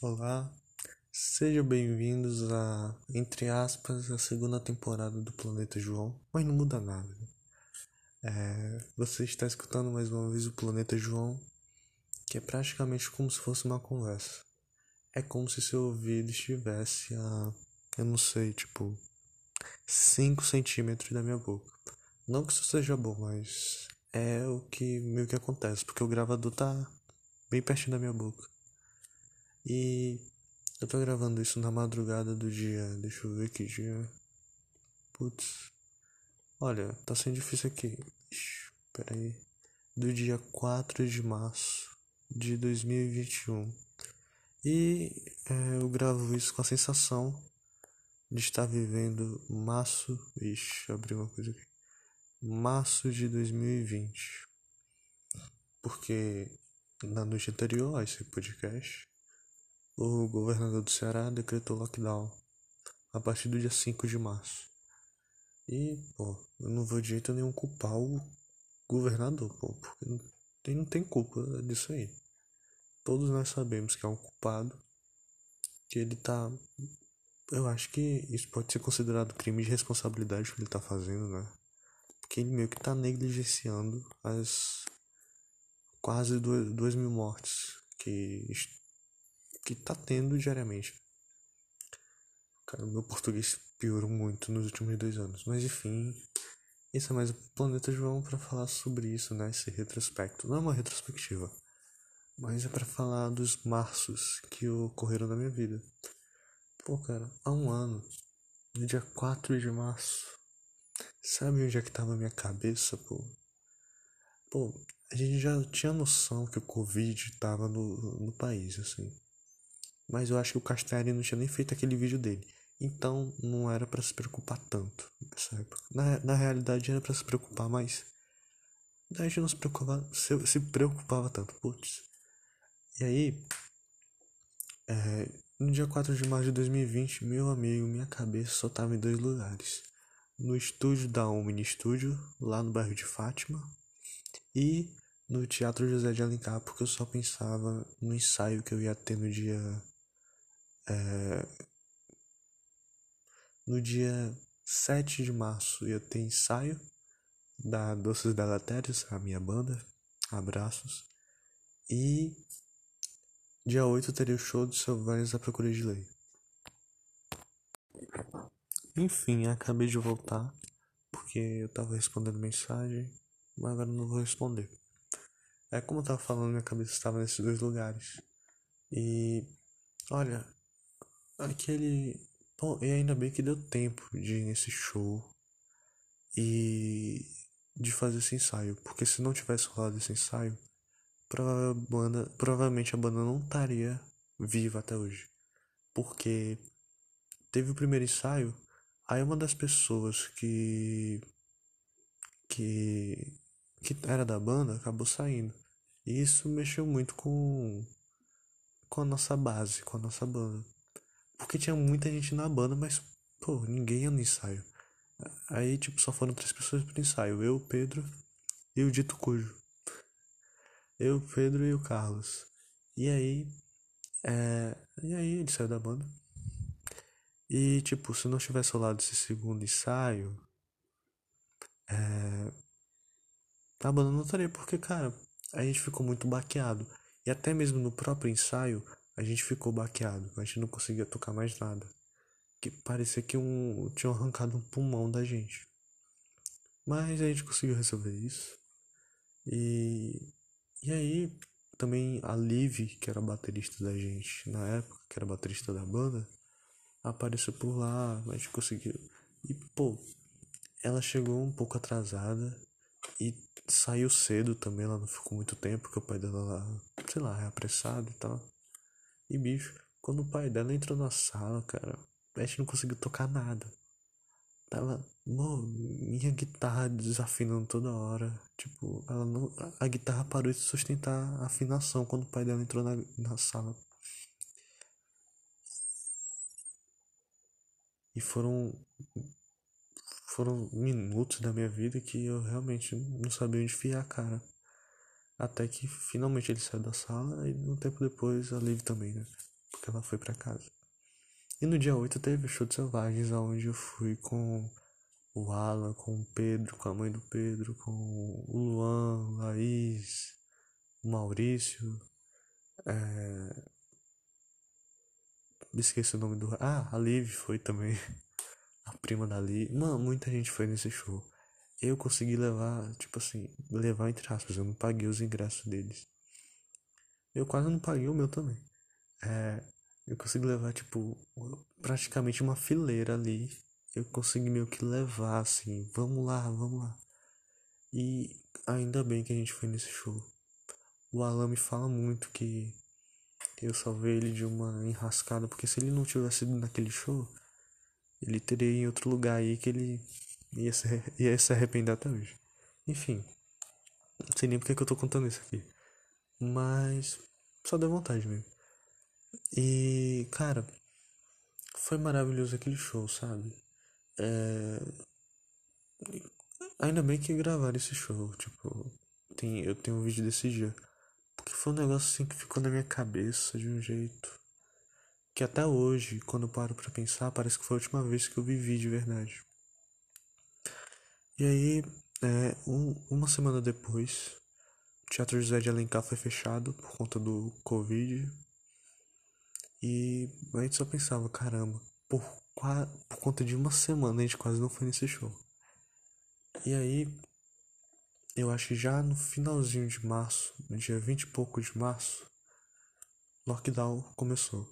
Olá, sejam bem-vindos a, entre aspas, a segunda temporada do Planeta João, mas não muda nada. né? É, você está escutando mais uma vez o Planeta João, que é praticamente como se fosse uma conversa. É como se seu ouvido estivesse a, eu não sei, tipo, 5 centímetros da minha boca. Não que isso seja bom, mas é o que meio que acontece, porque o gravador tá bem pertinho da minha boca. E eu tô gravando isso na madrugada do dia. Deixa eu ver que dia. Putz. Olha, tá sendo difícil aqui. Ixi, Pera aí. Do dia 4 de março de 2021. E é, eu gravo isso com a sensação de estar vivendo março. Ixi, abri uma coisa aqui. Março de 2020. Porque na noite anterior a esse podcast, o governador do Ceará decretou lockdown a partir do dia 5 de março. E, pô, eu não vou de jeito nenhum culpar o governador, pô, porque não tem, não tem culpa disso aí. Todos nós sabemos que é um culpado, que ele tá. Eu acho que isso pode ser considerado crime de responsabilidade que ele tá fazendo, né? Porque ele meio que tá negligenciando as quase duas, duas mil mortes que que tá tendo diariamente. Cara, meu português piorou muito nos últimos dois anos. Mas enfim, esse é mais o Planeta João para falar sobre isso, né? Esse retrospecto. Não é uma retrospectiva, mas é para falar dos marços que ocorreram na minha vida. Pô, cara, há um ano, no dia 4 de março, sabe onde é que tava a minha cabeça, pô? Pô, a gente já tinha noção que o Covid tava no, no país, assim. Mas eu acho que o Castelli não tinha nem feito aquele vídeo dele. Então não era pra se preocupar tanto nessa época. Na, na realidade era pra se preocupar mais. Gente não se preocupava, se, se preocupava tanto, putz. E aí, é, no dia 4 de março de 2020, meu amigo, minha cabeça só tava em dois lugares. No estúdio da Omni Studio, lá no bairro de Fátima, e no Teatro José de Alencar, porque eu só pensava no ensaio que eu ia ter no dia é, no dia 7 de março ia ter ensaio da Doces Deletérios, a minha banda. Abraços. E dia 8 teria o show do Selvagens da Procura de Lei. Enfim, acabei de voltar porque eu tava respondendo mensagem, mas agora não vou responder. É como eu tava falando, minha cabeça estava nesses dois lugares. E olha, aquele. Bom, e ainda bem que deu tempo de ir nesse show e de fazer esse ensaio. Porque se não tivesse rolado esse ensaio, prova- banda, provavelmente a banda não estaria viva até hoje. Porque teve o primeiro ensaio, aí uma das pessoas que. que. que era da banda acabou saindo. E isso mexeu muito com. com a nossa base, com a nossa banda. Porque tinha muita gente na banda, mas, pô, ninguém ia no ensaio. Aí, tipo, só foram três pessoas pro ensaio. Eu, Pedro e o Dito Cujo. Eu, Pedro e o Carlos. E aí, é... E aí ele saiu da banda. E, tipo, se não tivesse rolado esse segundo ensaio, é... a banda não estaria, porque, cara, a gente ficou muito baqueado. E até mesmo no próprio ensaio, a gente ficou baqueado. A gente não conseguia tocar mais nada. Que parecia que um... tinham arrancado um pulmão da gente. Mas a gente conseguiu resolver isso. E, e aí, também a Liv, que era baterista da gente na época, que era baterista da banda, apareceu por lá, a gente conseguiu. E, pô, ela chegou um pouco atrasada e saiu cedo também, ela não ficou muito tempo, porque o pai dela sei lá, é apressado e tal. E, bicho, quando o pai dela entrou na sala, cara, a gente não conseguiu tocar nada. Tava, mano, minha guitarra desafinando toda hora. Tipo, ela não, a guitarra parou de sustentar a afinação quando o pai dela entrou na, na sala. E foram foram minutos da minha vida que eu realmente não sabia onde enfiar a cara. Até que finalmente ele saiu da sala e um tempo depois a Liv também, né? que ela foi para casa. E no dia 8 teve o show de selvagens, onde eu fui com o Alan, com o Pedro, com a mãe do Pedro, com o Luan, Laís, o Maurício, é... esqueci o nome do. Ah, a Liv foi também. A prima da Liv. Mano, muita gente foi nesse show. Eu consegui levar, tipo assim, levar entre aspas, eu não paguei os ingressos deles. Eu quase não paguei o meu também. É, eu consegui levar, tipo, praticamente uma fileira ali. Eu consegui meio que levar, assim, vamos lá, vamos lá. E ainda bem que a gente foi nesse show. O Alan me fala muito que eu salvei ele de uma enrascada, porque se ele não tivesse ido naquele show, ele teria em outro lugar aí que ele ia se, ia se arrepender até hoje. Enfim, não sei nem porque que eu tô contando isso aqui. Mas só deu vontade mesmo. E, cara, foi maravilhoso aquele show, sabe? É... Ainda bem que gravaram esse show, tipo, tem, eu tenho um vídeo desse dia. Porque foi um negócio assim que ficou na minha cabeça de um jeito que até hoje, quando eu paro pra pensar, parece que foi a última vez que eu vivi de verdade. E aí, é, um, uma semana depois, o Teatro José de Alencar foi fechado por conta do Covid. E a gente só pensava, caramba, por, por conta de uma semana a gente quase não foi nesse show. E aí, eu acho que já no finalzinho de março, no dia 20 e pouco de março, lockdown começou.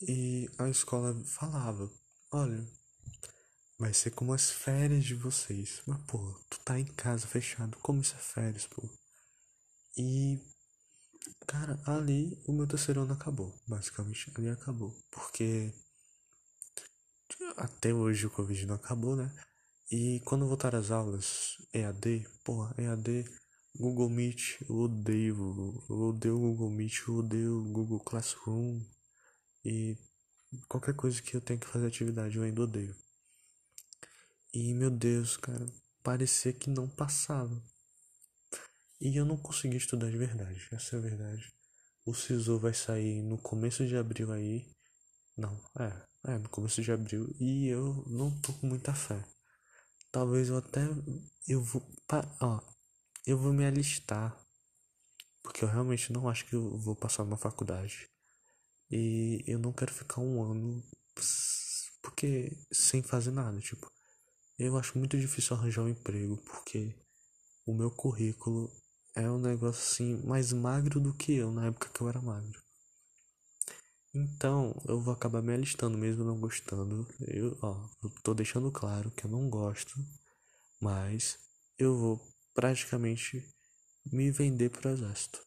E a escola falava: Olha, vai ser como as férias de vocês. Mas, pô, tu tá em casa fechado, como isso é férias, pô? E, cara, ali o meu terceiro ano acabou. Basicamente, ali acabou. Porque até hoje o Covid não acabou, né? E quando voltar as aulas EAD, porra, EAD, Google Meet, eu odeio. Eu odeio o Google Meet, eu odeio o Google Classroom. E qualquer coisa que eu tenha que fazer atividade eu ainda odeio. E meu Deus, cara, parecia que não passava. E eu não consegui estudar de verdade, essa é a verdade. O SISU vai sair no começo de abril aí. Não, é, é, no começo de abril. E eu não tô com muita fé. Talvez eu até. Eu vou. Ó, eu vou me alistar. Porque eu realmente não acho que eu vou passar numa faculdade. E eu não quero ficar um ano porque sem fazer nada, tipo, eu acho muito difícil arranjar um emprego porque o meu currículo é um negócio assim mais magro do que eu na época que eu era magro. Então, eu vou acabar me alistando mesmo não gostando. Eu, ó, eu tô deixando claro que eu não gosto, mas eu vou praticamente me vender pro exército.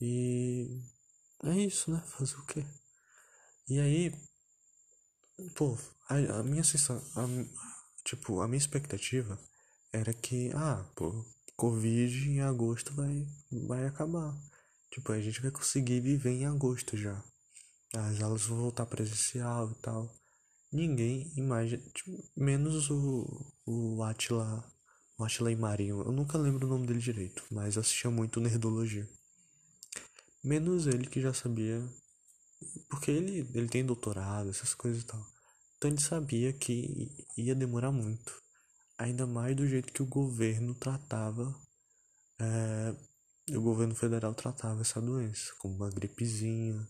E é isso, né? Fazer o quê? E aí, pô, a, a minha sensação, a, tipo, a minha expectativa era que, ah, pô, Covid em agosto vai, vai acabar. Tipo, a gente vai conseguir viver em agosto já. As aulas vão voltar presencial e tal. Ninguém imagina, tipo, menos o, o Atila, o Atila e Marinho. Eu nunca lembro o nome dele direito, mas assistia muito Nerdologia. Menos ele que já sabia. Porque ele, ele tem doutorado, essas coisas e tal. Então ele sabia que ia demorar muito. Ainda mais do jeito que o governo tratava. É, o governo federal tratava essa doença, como uma gripezinha,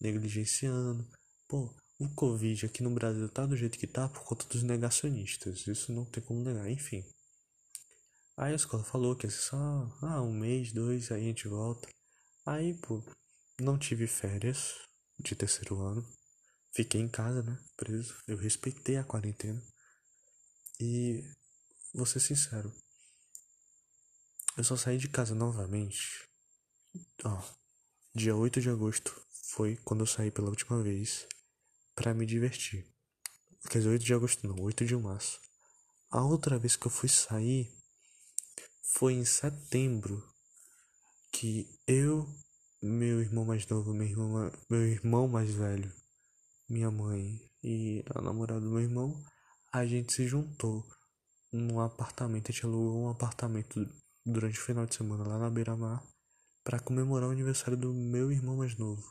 negligenciando. Pô, o Covid aqui no Brasil tá do jeito que tá por conta dos negacionistas. Isso não tem como negar, enfim. Aí a escola falou que é só ah, um mês, dois, aí a gente volta. Aí, pô, não tive férias de terceiro ano. Fiquei em casa, né? Preso. Eu respeitei a quarentena. E vou ser sincero. Eu só saí de casa novamente. Ó, dia 8 de agosto foi quando eu saí pela última vez para me divertir. Quer dizer, 8 de agosto não, 8 de março. A outra vez que eu fui sair foi em setembro que eu, meu irmão mais novo, meu irmão, meu irmão mais velho, minha mãe e a namorada do meu irmão, a gente se juntou num apartamento, a gente alugou um apartamento durante o final de semana lá na beira-mar para comemorar o aniversário do meu irmão mais novo,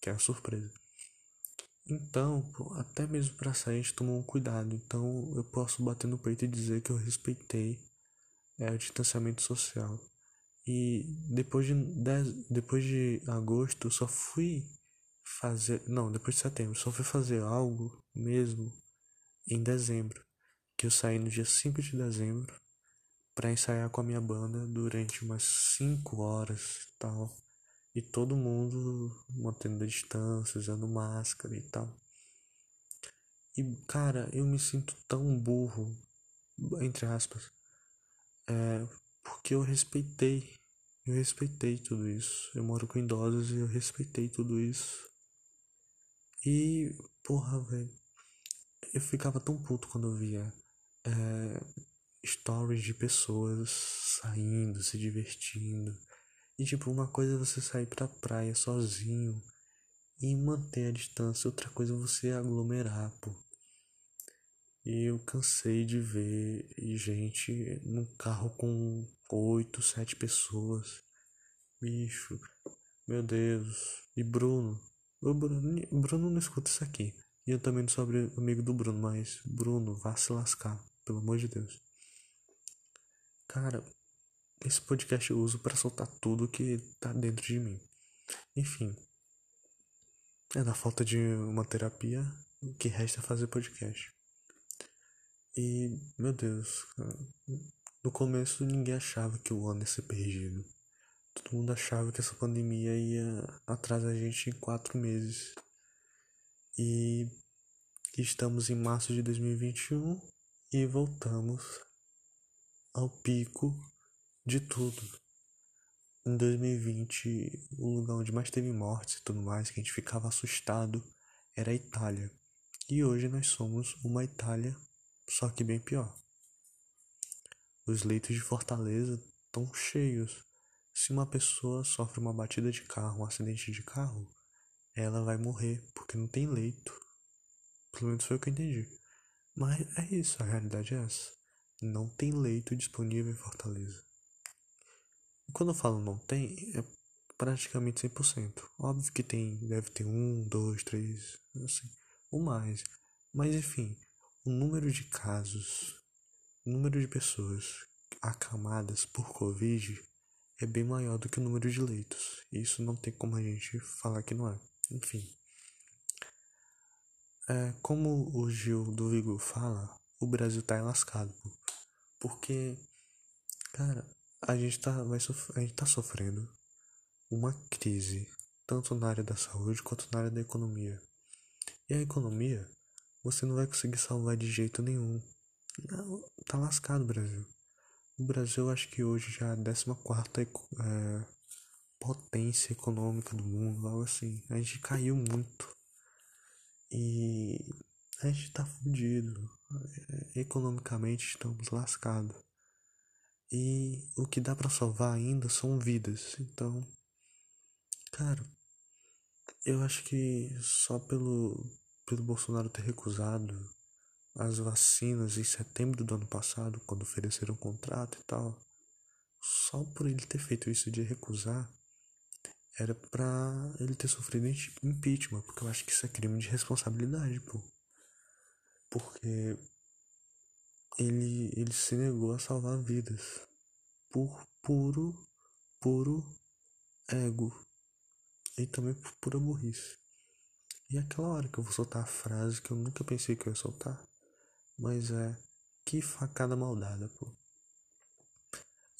que é a surpresa. Então, até mesmo para sair a gente tomou um cuidado. Então eu posso bater no peito e dizer que eu respeitei é, o distanciamento social. E depois de, dez, depois de agosto só fui fazer. Não, depois de setembro, só fui fazer algo mesmo em dezembro. Que eu saí no dia 5 de dezembro para ensaiar com a minha banda durante umas 5 horas tal. E todo mundo mantendo a distância, usando máscara e tal. E, cara, eu me sinto tão burro, entre aspas, é, porque eu respeitei, eu respeitei tudo isso. Eu moro com idosos e eu respeitei tudo isso. E, porra, velho, eu ficava tão puto quando eu via é, stories de pessoas saindo, se divertindo e tipo, uma coisa é você sair pra praia sozinho e manter a distância, outra coisa é você aglomerar, pô. E eu cansei de ver gente num carro com oito, sete pessoas. Bicho, meu Deus. E Bruno? O Bruno, Bruno não escuta isso aqui. E eu também não sou amigo do Bruno, mas Bruno, vá se lascar, pelo amor de Deus. Cara, esse podcast eu uso para soltar tudo que tá dentro de mim. Enfim. É na falta de uma terapia, o que resta é fazer podcast. E, meu Deus, no começo ninguém achava que o ano ia ser perdido. Todo mundo achava que essa pandemia ia atrasar a gente em quatro meses. E estamos em março de 2021 e voltamos ao pico de tudo. Em 2020, o lugar onde mais teve mortes e tudo mais, que a gente ficava assustado, era a Itália. E hoje nós somos uma Itália, só que bem pior. Os leitos de Fortaleza estão cheios. Se uma pessoa sofre uma batida de carro, um acidente de carro, ela vai morrer, porque não tem leito. Pelo menos foi o que eu entendi. Mas é isso, a realidade é essa. Não tem leito disponível em Fortaleza. Quando eu falo não tem, é praticamente 100%. Óbvio que tem, deve ter um, dois, três, assim, ou mais. Mas enfim, o número de casos, o número de pessoas acamadas por Covid é bem maior do que o número de leitos. Isso não tem como a gente falar que não é. Enfim. É, como o Gil do Vigo fala, o Brasil tá lascado. Porque, cara, a gente tá, vai a gente tá sofrendo uma crise, tanto na área da saúde quanto na área da economia. E a economia, você não vai conseguir salvar de jeito nenhum. Não, tá lascado Brasil. O Brasil, acho que hoje já é a 14 é, potência econômica do mundo, algo assim. A gente caiu muito. E a gente tá fudido. É, economicamente estamos lascados. E o que dá para salvar ainda são vidas. Então, cara, eu acho que só pelo pelo Bolsonaro ter recusado as vacinas em setembro do ano passado, quando ofereceram um contrato e tal, só por ele ter feito isso de recusar, era pra ele ter sofrido impeachment, porque eu acho que isso é crime de responsabilidade, pô. Porque ele, ele se negou a salvar vidas por puro, puro ego e também por pura burrice. E aquela hora que eu vou soltar a frase que eu nunca pensei que eu ia soltar, mas é que facada maldada, pô.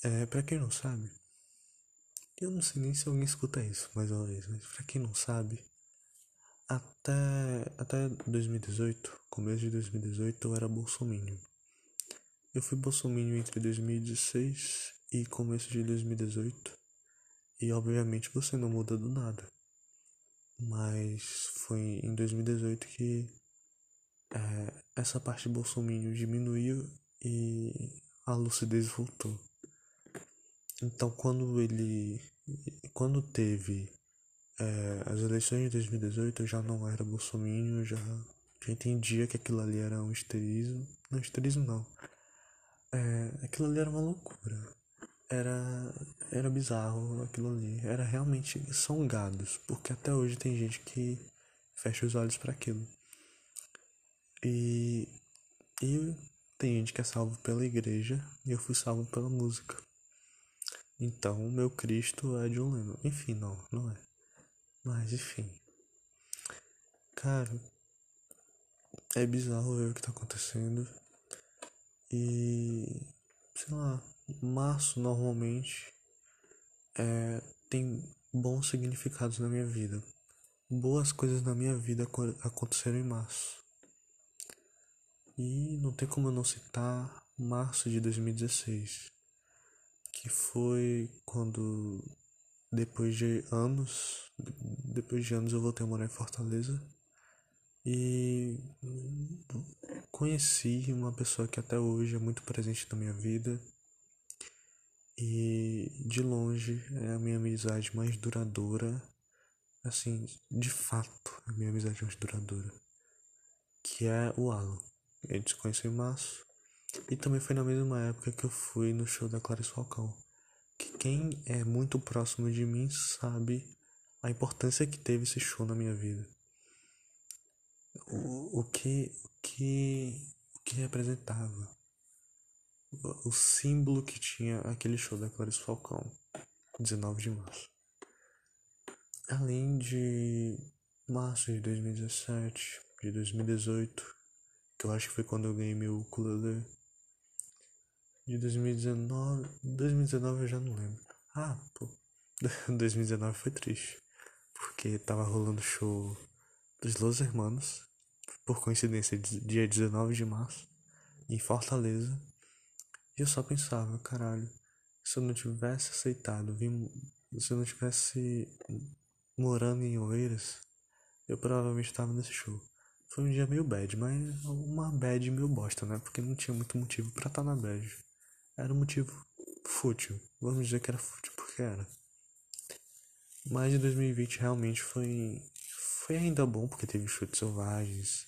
É, pra quem não sabe, eu não sei nem se alguém escuta isso mais uma vez, mas pra quem não sabe, até, até 2018, começo de 2018, eu era bolsominion. Eu fui bolsominion entre 2016 e começo de 2018. E obviamente você não muda do nada. Mas foi em 2018 que é, essa parte bolsominion diminuiu e a lucidez voltou. Então quando ele. Quando teve é, as eleições de 2018 eu já não era bolsominion, já, já entendia que aquilo ali era um esterismo. Não, esterismo não é, aquilo ali era uma loucura. era era bizarro aquilo ali. Era realmente são gados, porque até hoje tem gente que fecha os olhos para aquilo. E e tem gente que é salvo pela igreja e eu fui salvo pela música. Então, meu Cristo é John Lennon. Enfim, não, não é. Mas, enfim. Cara, é bizarro ver o que tá acontecendo. E, sei lá, março normalmente é, tem bons significados na minha vida. Boas coisas na minha vida aconteceram em março. E não tem como eu não citar março de 2016, que foi quando depois de anos, depois de anos eu voltei a morar em Fortaleza. E conheci uma pessoa que até hoje é muito presente na minha vida. E de longe é a minha amizade mais duradoura, assim, de fato, a minha amizade mais duradoura, que é o Alan. A gente se conheceu em março. E também foi na mesma época que eu fui no show da Clarice Falcão. Que quem é muito próximo de mim sabe a importância que teve esse show na minha vida. O, o que o que o que representava. O, o símbolo que tinha aquele show da Clarice Falcão, 19 de março. Além de março de 2017, de 2018, que eu acho que foi quando eu ganhei meu ukulele. De 2019. 2019 eu já não lembro. Ah, pô. 2019 foi triste. Porque tava rolando show dos Los Hermanos. Por coincidência, dia 19 de março. Em Fortaleza. E eu só pensava, caralho. Se eu não tivesse aceitado, vim, se eu não tivesse morando em Oeiras, eu provavelmente estava nesse show. Foi um dia meio bad, mas uma bad meio bosta, né? Porque não tinha muito motivo para estar tá na bad. Era um motivo fútil. Vamos dizer que era fútil porque era. Mas de 2020 realmente foi foi ainda bom porque teve chutes selvagens.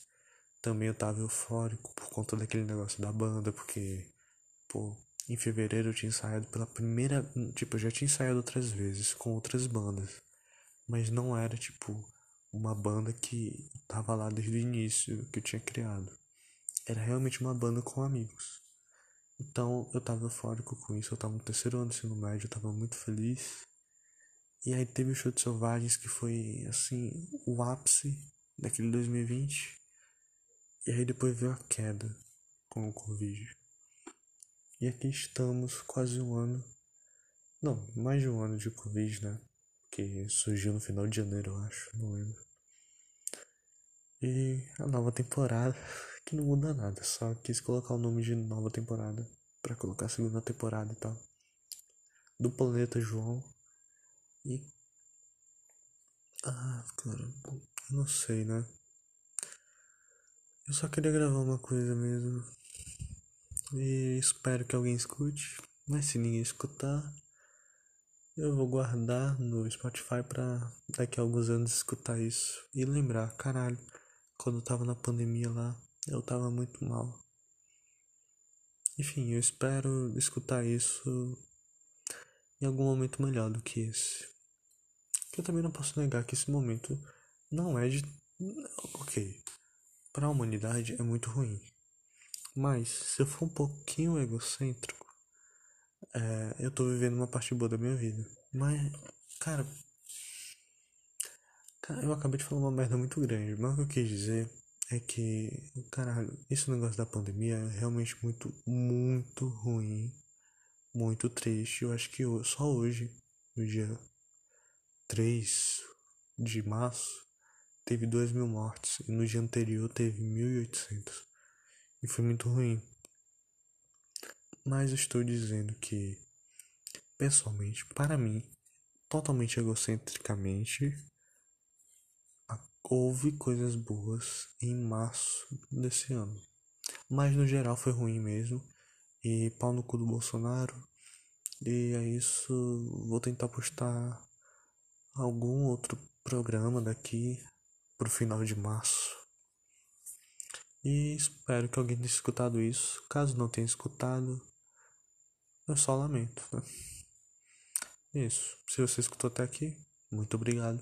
Também eu tava eufórico por conta daquele negócio da banda, porque pô, em fevereiro eu tinha ensaiado pela primeira, tipo, eu já tinha ensaiado outras vezes com outras bandas, mas não era tipo uma banda que tava lá desde o início que eu tinha criado. Era realmente uma banda com amigos. Então eu tava eufórico com isso, eu tava no terceiro ano do ensino médio, eu tava muito feliz. E aí teve o show de Selvagens que foi assim, o ápice daquele 2020. E aí depois veio a queda com o Covid. E aqui estamos quase um ano. Não, mais de um ano de Covid, né? Que surgiu no final de janeiro, eu acho, não lembro. E a nova temporada, que não muda nada, só quis colocar o nome de nova temporada para colocar a segunda temporada e tal. Do planeta João. E ah, cara, não sei, né? Eu só queria gravar uma coisa mesmo. E espero que alguém escute. Mas se ninguém escutar, eu vou guardar no Spotify pra daqui a alguns anos escutar isso e lembrar, caralho quando eu tava na pandemia lá, eu tava muito mal. Enfim, eu espero escutar isso em algum momento melhor do que esse. Que eu também não posso negar que esse momento não é de. Ok. Para a humanidade é muito ruim. Mas, se eu for um pouquinho egocêntrico, é, eu tô vivendo uma parte boa da minha vida. Mas, cara, eu acabei de falar uma merda muito grande, mas o que eu quis dizer é que, caralho, esse negócio da pandemia é realmente muito, muito ruim, muito triste. Eu acho que só hoje, no dia 3 de março, teve 2 mil mortes, e no dia anterior teve 1.800, e foi muito ruim. Mas estou dizendo que, pessoalmente, para mim, totalmente egocentricamente, houve coisas boas em março desse ano. Mas no geral foi ruim mesmo. E pau no cu do Bolsonaro. E é isso. Vou tentar postar algum outro programa daqui pro final de março. E espero que alguém tenha escutado isso. Caso não tenha escutado, eu só lamento. Né? Isso. Se você escutou até aqui, muito obrigado.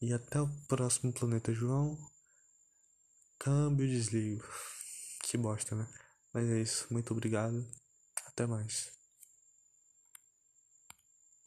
E até o próximo Planeta João. Câmbio desligo. Que bosta, né? Mas é isso. Muito obrigado. Até mais.